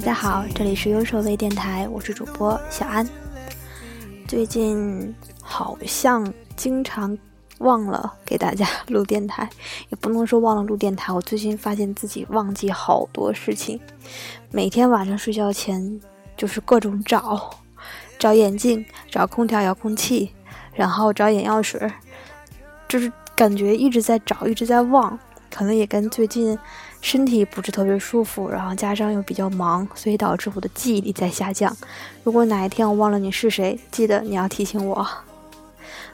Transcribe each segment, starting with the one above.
大家好，这里是优手微电台，我是主播小安。最近好像经常忘了给大家录电台，也不能说忘了录电台。我最近发现自己忘记好多事情，每天晚上睡觉前就是各种找，找眼镜，找空调遥控器，然后找眼药水，就是感觉一直在找，一直在忘，可能也跟最近。身体不是特别舒服，然后加上又比较忙，所以导致我的记忆力在下降。如果哪一天我忘了你是谁，记得你要提醒我。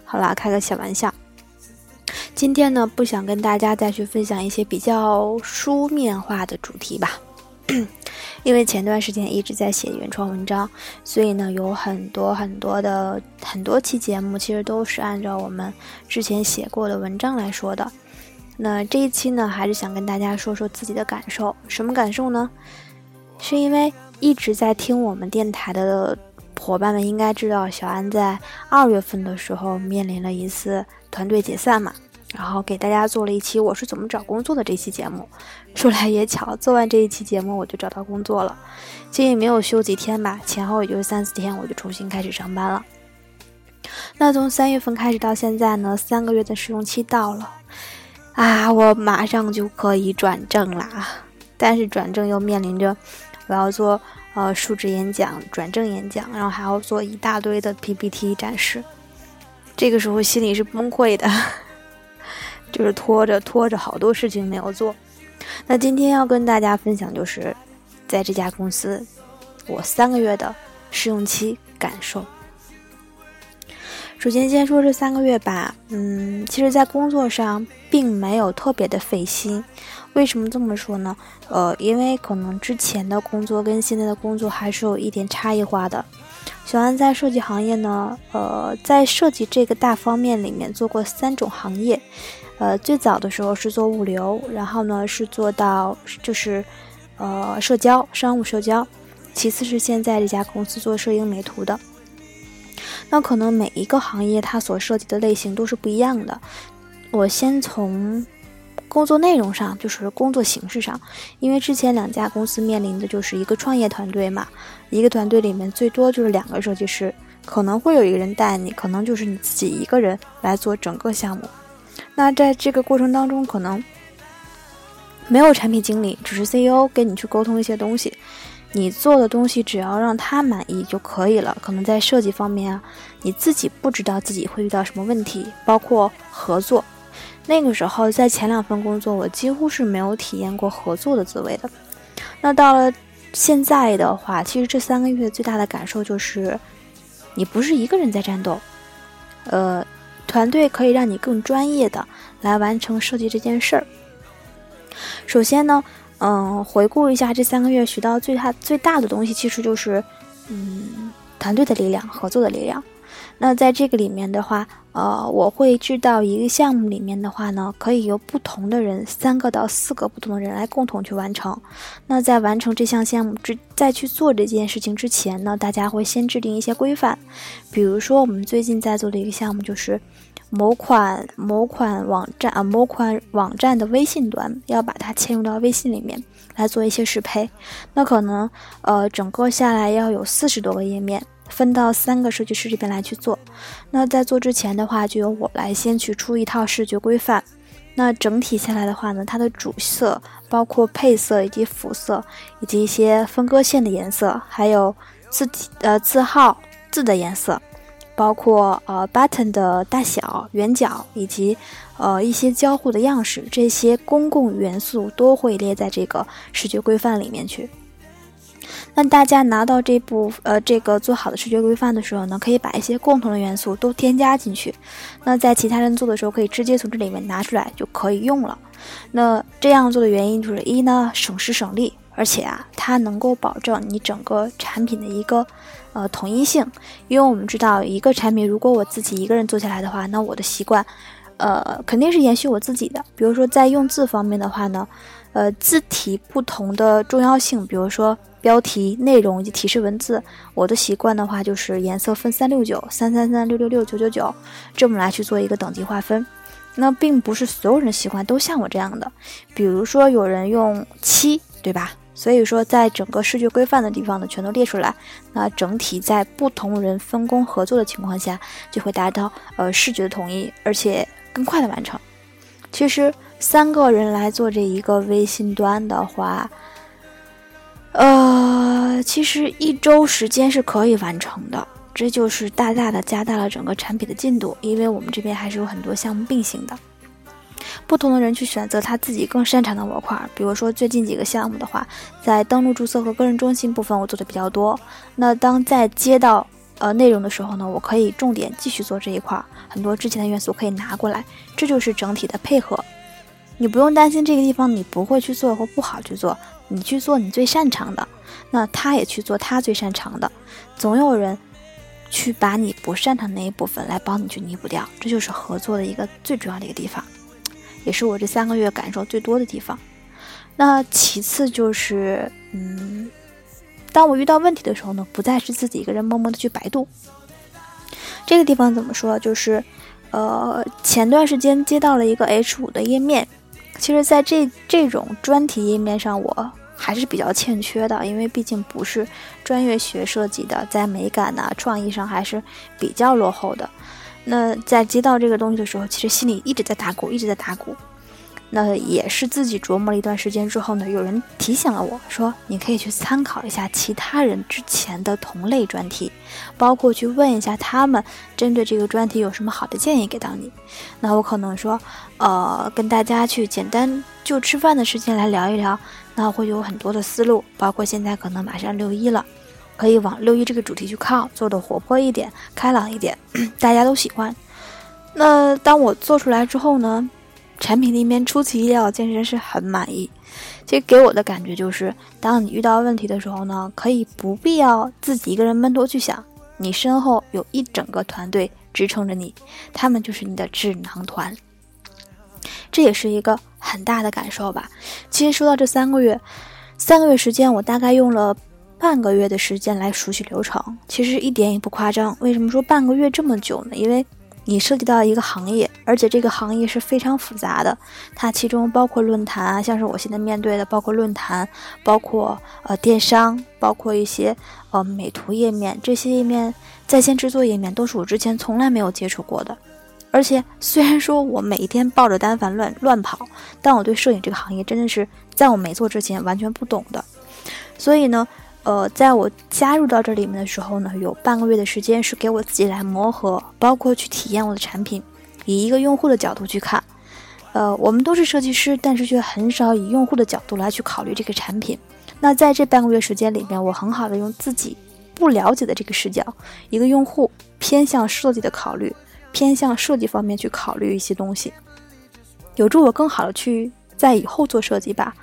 好啦，开个小玩笑。今天呢，不想跟大家再去分享一些比较书面化的主题吧，因为前段时间一直在写原创文章，所以呢，有很多很多的很多期节目其实都是按照我们之前写过的文章来说的。那这一期呢，还是想跟大家说说自己的感受。什么感受呢？是因为一直在听我们电台的伙伴们应该知道，小安在二月份的时候面临了一次团队解散嘛，然后给大家做了一期我是怎么找工作的这期节目。说来也巧，做完这一期节目我就找到工作了，其实也没有休几天吧，前后也就是三四天，我就重新开始上班了。那从三月份开始到现在呢，三个月的试用期到了。啊，我马上就可以转正啦！但是转正又面临着我要做呃述职演讲、转正演讲，然后还要做一大堆的 PPT 展示。这个时候心里是崩溃的，就是拖着拖着好多事情没有做。那今天要跟大家分享，就是在这家公司我三个月的试用期感受。首先，先说这三个月吧。嗯，其实，在工作上并没有特别的费心。为什么这么说呢？呃，因为可能之前的工作跟现在的工作还是有一点差异化的。小安在设计行业呢，呃，在设计这个大方面里面做过三种行业。呃，最早的时候是做物流，然后呢是做到就是呃社交、商务社交，其次是现在这家公司做摄影美图的。那可能每一个行业它所涉及的类型都是不一样的。我先从工作内容上，就是工作形式上，因为之前两家公司面临的就是一个创业团队嘛，一个团队里面最多就是两个设计师，可能会有一个人带你，可能就是你自己一个人来做整个项目。那在这个过程当中，可能没有产品经理，只是 CEO 跟你去沟通一些东西。你做的东西只要让他满意就可以了。可能在设计方面啊，你自己不知道自己会遇到什么问题，包括合作。那个时候在前两份工作，我几乎是没有体验过合作的滋味的。那到了现在的话，其实这三个月最大的感受就是，你不是一个人在战斗，呃，团队可以让你更专业的来完成设计这件事儿。首先呢。嗯，回顾一下这三个月学到最大最大的东西，其实就是，嗯，团队的力量，合作的力量。那在这个里面的话，呃，我会知道一个项目里面的话呢，可以由不同的人，三个到四个不同的人来共同去完成。那在完成这项项目之，在去做这件事情之前呢，大家会先制定一些规范。比如说，我们最近在做的一个项目就是。某款某款网站啊，某款网站的微信端要把它嵌入到微信里面来做一些适配，那可能呃整个下来要有四十多个页面，分到三个设计师这边来去做。那在做之前的话，就由我来先去出一套视觉规范。那整体下来的话呢，它的主色、包括配色以及辅色，以及一些分割线的颜色，还有字体呃字号字的颜色。包括呃 button 的大小、圆角以及呃一些交互的样式，这些公共元素都会列在这个视觉规范里面去。那大家拿到这部呃这个做好的视觉规范的时候呢，可以把一些共同的元素都添加进去。那在其他人做的时候，可以直接从这里面拿出来就可以用了。那这样做的原因就是一呢省时省力。而且啊，它能够保证你整个产品的一个呃统一性，因为我们知道一个产品如果我自己一个人做下来的话，那我的习惯，呃肯定是延续我自己的。比如说在用字方面的话呢，呃字体不同的重要性，比如说标题、内容以及提示文字，我的习惯的话就是颜色分三六九、三三三、六六六、九九九，这么来去做一个等级划分。那并不是所有人的习惯都像我这样的，比如说有人用七，对吧？所以说，在整个视觉规范的地方呢，全都列出来。那整体在不同人分工合作的情况下，就会达到呃视觉的统一，而且更快的完成。其实三个人来做这一个微信端的话，呃，其实一周时间是可以完成的。这就是大大的加大了整个产品的进度，因为我们这边还是有很多项目并行的。不同的人去选择他自己更擅长的模块，比如说最近几个项目的话，在登录注册和个人中心部分我做的比较多。那当在接到呃内容的时候呢，我可以重点继续做这一块，很多之前的元素可以拿过来，这就是整体的配合。你不用担心这个地方你不会去做或不好去做，你去做你最擅长的，那他也去做他最擅长的，总有人去把你不擅长那一部分来帮你去弥补掉，这就是合作的一个最主要的一个地方。也是我这三个月感受最多的地方。那其次就是，嗯，当我遇到问题的时候呢，不再是自己一个人默默的去百度。这个地方怎么说？就是，呃，前段时间接到了一个 H 五的页面，其实在这这种专题页面上，我还是比较欠缺的，因为毕竟不是专业学设计的，在美感呐、创意上还是比较落后的。那在接到这个东西的时候，其实心里一直在打鼓，一直在打鼓。那也是自己琢磨了一段时间之后呢，有人提醒了我说，你可以去参考一下其他人之前的同类专题，包括去问一下他们针对这个专题有什么好的建议给到你。那我可能说，呃，跟大家去简单就吃饭的时间来聊一聊，那会有很多的思路，包括现在可能马上六一了。可以往六一这个主题去靠，做的活泼一点、开朗一点，大家都喜欢。那当我做出来之后呢，产品那边出其意料，健身是很满意。其实给我的感觉就是，当你遇到问题的时候呢，可以不必要自己一个人闷头去想，你身后有一整个团队支撑着你，他们就是你的智囊团。这也是一个很大的感受吧。其实说到这三个月，三个月时间，我大概用了。半个月的时间来熟悉流程，其实一点也不夸张。为什么说半个月这么久呢？因为你涉及到一个行业，而且这个行业是非常复杂的，它其中包括论坛啊，像是我现在面对的，包括论坛，包括呃电商，包括一些呃美图页面，这些页面在线制作页面都是我之前从来没有接触过的。而且虽然说我每一天抱着单反乱乱跑，但我对摄影这个行业真的是在我没做之前完全不懂的，所以呢。呃，在我加入到这里面的时候呢，有半个月的时间是给我自己来磨合，包括去体验我的产品，以一个用户的角度去看。呃，我们都是设计师，但是却很少以用户的角度来去考虑这个产品。那在这半个月时间里面，我很好的用自己不了解的这个视角，一个用户偏向设计的考虑，偏向设计方面去考虑一些东西，有助我更好的去在以后做设计吧。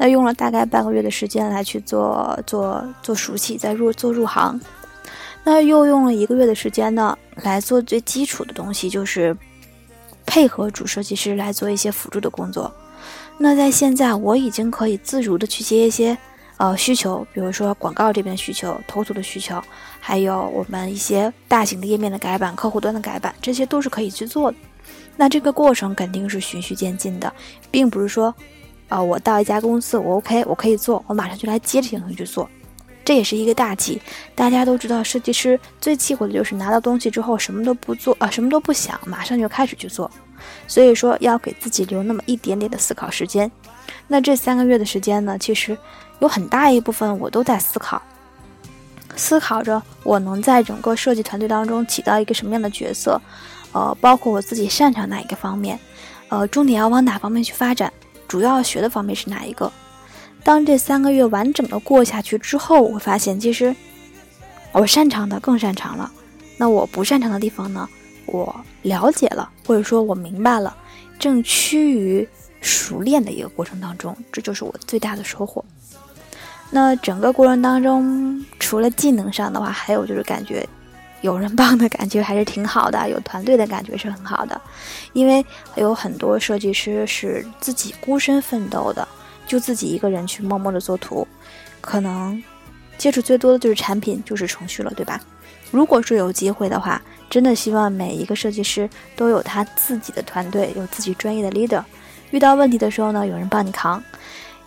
那用了大概半个月的时间来去做做做熟悉，再入做入行。那又用了一个月的时间呢，来做最基础的东西，就是配合主设计师来做一些辅助的工作。那在现在，我已经可以自如的去接一些呃需求，比如说广告这边的需求、投图的需求，还有我们一些大型的页面的改版、客户端的改版，这些都是可以去做的。那这个过程肯定是循序渐进的，并不是说。啊，我到一家公司，我 OK，我可以做，我马上就来接这些东西去做，这也是一个大忌。大家都知道，设计师最忌讳的就是拿到东西之后什么都不做啊，什么都不想，马上就开始去做。所以说，要给自己留那么一点点的思考时间。那这三个月的时间呢，其实有很大一部分我都在思考，思考着我能在整个设计团队当中起到一个什么样的角色，呃，包括我自己擅长哪一个方面，呃，重点要往哪方面去发展。主要学的方面是哪一个？当这三个月完整的过下去之后，我会发现，其实我擅长的更擅长了。那我不擅长的地方呢？我了解了，或者说我明白了，正趋于熟练的一个过程当中，这就是我最大的收获。那整个过程当中，除了技能上的话，还有就是感觉。有人帮的感觉还是挺好的，有团队的感觉是很好的，因为有很多设计师是自己孤身奋斗的，就自己一个人去默默的做图，可能接触最多的就是产品，就是程序了，对吧？如果说有机会的话，真的希望每一个设计师都有他自己的团队，有自己专业的 leader，遇到问题的时候呢，有人帮你扛。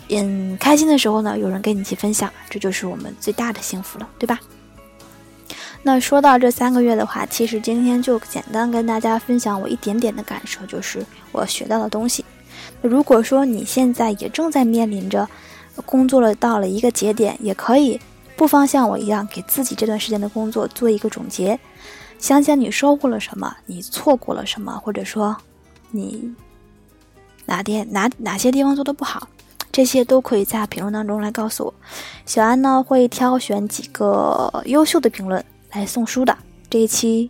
嗯，开心的时候呢，有人跟你一起分享，这就是我们最大的幸福了，对吧？那说到这三个月的话，其实今天就简单跟大家分享我一点点的感受，就是我学到的东西。如果说你现在也正在面临着工作了到了一个节点，也可以不妨像我一样，给自己这段时间的工作做一个总结，想想你收获了什么，你错过了什么，或者说你哪点哪哪些地方做的不好。这些都可以在评论当中来告诉我，小安呢会挑选几个优秀的评论来送书的。这一期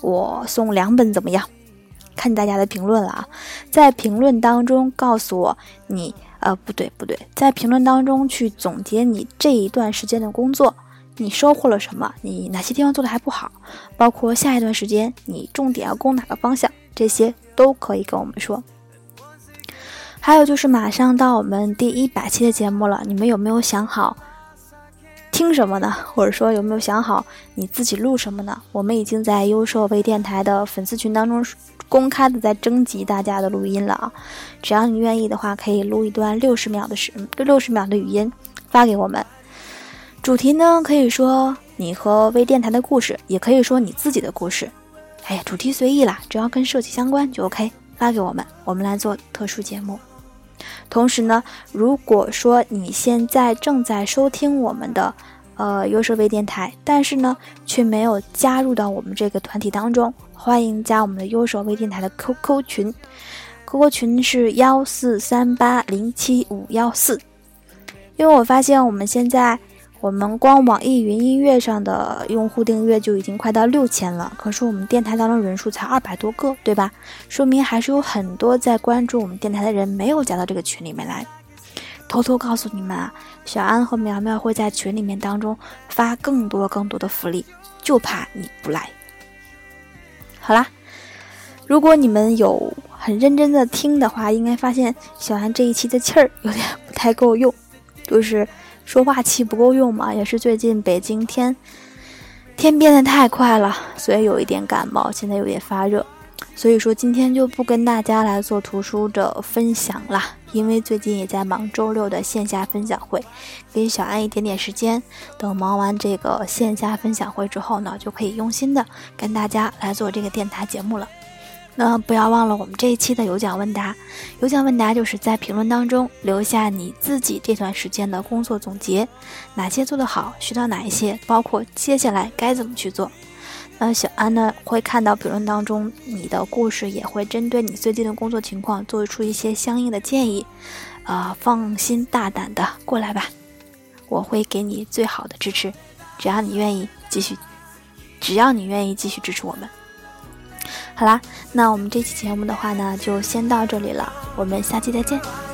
我送两本怎么样？看大家的评论了啊，在评论当中告诉我你呃不对不对，在评论当中去总结你这一段时间的工作，你收获了什么？你哪些地方做的还不好？包括下一段时间你重点要攻哪个方向？这些都可以跟我们说。还有就是马上到我们第一百期的节目了，你们有没有想好听什么呢？或者说有没有想好你自己录什么呢？我们已经在优设微电台的粉丝群当中公开的在征集大家的录音了啊！只要你愿意的话，可以录一段六十秒的时六十秒的语音发给我们。主题呢，可以说你和微电台的故事，也可以说你自己的故事。哎呀，主题随意啦，只要跟设计相关就 OK，发给我们，我们来做特殊节目。同时呢，如果说你现在正在收听我们的呃优设微电台，但是呢却没有加入到我们这个团体当中，欢迎加我们的优设微电台的 QQ 群，QQ 群是幺四三八零七五幺四，因为我发现我们现在。我们光网易云音乐上的用户订阅就已经快到六千了，可是我们电台当中人数才二百多个，对吧？说明还是有很多在关注我们电台的人没有加到这个群里面来。偷偷告诉你们啊，小安和苗苗会在群里面当中发更多更多的福利，就怕你不来。好啦，如果你们有很认真的听的话，应该发现小安这一期的气儿有点不太够用，就是。说话气不够用嘛，也是最近北京天天变得太快了，所以有一点感冒，现在有点发热，所以说今天就不跟大家来做图书的分享了，因为最近也在忙周六的线下分享会，给小安一点点时间，等忙完这个线下分享会之后呢，就可以用心的跟大家来做这个电台节目了。那不要忘了我们这一期的有奖问答，有奖问答就是在评论当中留下你自己这段时间的工作总结，哪些做得好，学到哪一些，包括接下来该怎么去做。那小安呢会看到评论当中你的故事，也会针对你最近的工作情况做出一些相应的建议。啊，放心大胆的过来吧，我会给你最好的支持，只要你愿意继续，只要你愿意继续支持我们。好啦，那我们这期节目的话呢，就先到这里了，我们下期再见。